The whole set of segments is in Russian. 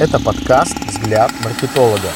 Это подкаст «Взгляд маркетолога».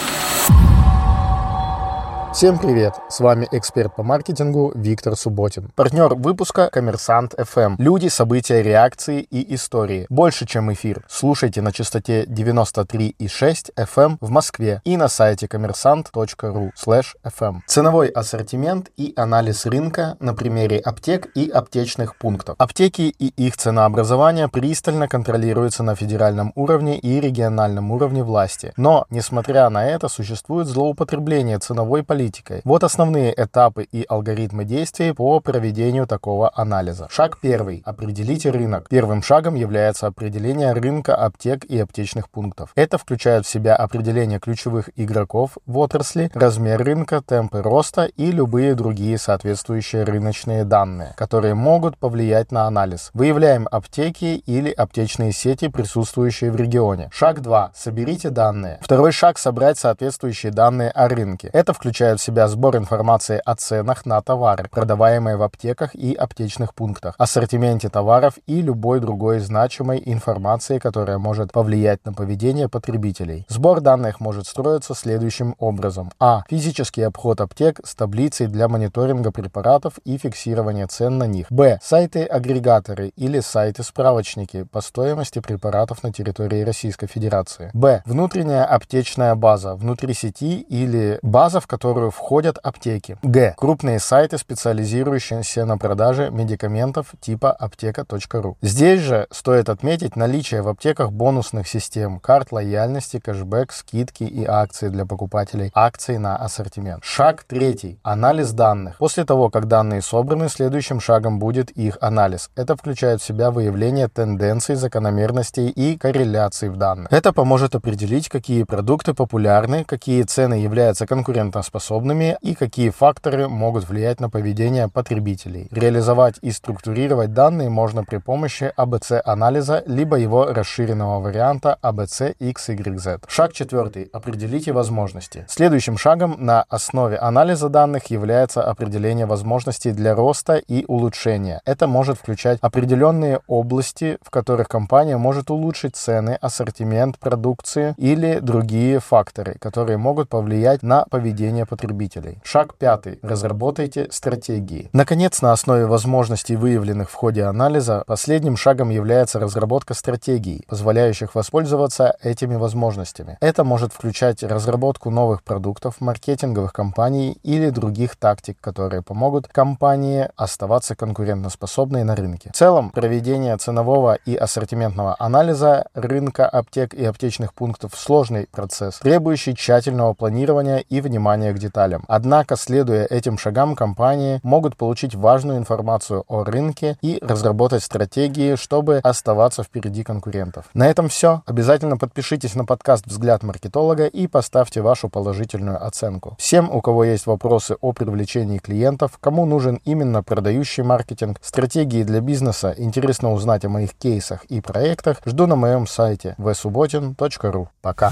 Всем привет! С вами эксперт по маркетингу Виктор Субботин. Партнер выпуска Коммерсант FM. Люди, события, реакции и истории. Больше, чем эфир. Слушайте на частоте 93,6 FM в Москве и на сайте коммерсант.ру FM. Ценовой ассортимент и анализ рынка на примере аптек и аптечных пунктов. Аптеки и их ценообразование пристально контролируются на федеральном уровне и региональном уровне власти. Но, несмотря на это, существует злоупотребление ценовой политикой политикой. Вот основные этапы и алгоритмы действий по проведению такого анализа. Шаг первый. Определите рынок. Первым шагом является определение рынка аптек и аптечных пунктов. Это включает в себя определение ключевых игроков в отрасли, размер рынка, темпы роста и любые другие соответствующие рыночные данные, которые могут повлиять на анализ. Выявляем аптеки или аптечные сети, присутствующие в регионе. Шаг 2. Соберите данные. Второй шаг – собрать соответствующие данные о рынке. Это включает включают в себя сбор информации о ценах на товары, продаваемые в аптеках и аптечных пунктах, ассортименте товаров и любой другой значимой информации, которая может повлиять на поведение потребителей. Сбор данных может строиться следующим образом. А. Физический обход аптек с таблицей для мониторинга препаратов и фиксирования цен на них. Б. Сайты-агрегаторы или сайты-справочники по стоимости препаратов на территории Российской Федерации. Б. Внутренняя аптечная база внутри сети или база, в которую которую входят аптеки. Г. Крупные сайты, специализирующиеся на продаже медикаментов типа аптека.ру. Здесь же стоит отметить наличие в аптеках бонусных систем, карт лояльности, кэшбэк, скидки и акции для покупателей, акций на ассортимент. Шаг третий. Анализ данных. После того, как данные собраны, следующим шагом будет их анализ. Это включает в себя выявление тенденций, закономерностей и корреляций в данных. Это поможет определить, какие продукты популярны, какие цены являются конкурентоспособными, способными и какие факторы могут влиять на поведение потребителей. Реализовать и структурировать данные можно при помощи ABC-анализа, либо его расширенного варианта ABC-XYZ. Шаг четвертый. Определите возможности. Следующим шагом на основе анализа данных является определение возможностей для роста и улучшения. Это может включать определенные области, в которых компания может улучшить цены, ассортимент продукции или другие факторы, которые могут повлиять на поведение потребителей потребителей. Шаг пятый. Разработайте стратегии. Наконец, на основе возможностей, выявленных в ходе анализа, последним шагом является разработка стратегий, позволяющих воспользоваться этими возможностями. Это может включать разработку новых продуктов, маркетинговых кампаний или других тактик, которые помогут компании оставаться конкурентоспособной на рынке. В целом, проведение ценового и ассортиментного анализа рынка аптек и аптечных пунктов сложный процесс, требующий тщательного планирования и внимания к деталям. Однако, следуя этим шагам, компании могут получить важную информацию о рынке и разработать стратегии, чтобы оставаться впереди конкурентов. На этом все. Обязательно подпишитесь на подкаст «Взгляд маркетолога» и поставьте вашу положительную оценку. Всем, у кого есть вопросы о привлечении клиентов, кому нужен именно продающий маркетинг, стратегии для бизнеса, интересно узнать о моих кейсах и проектах, жду на моем сайте vsubotin.ru. Пока!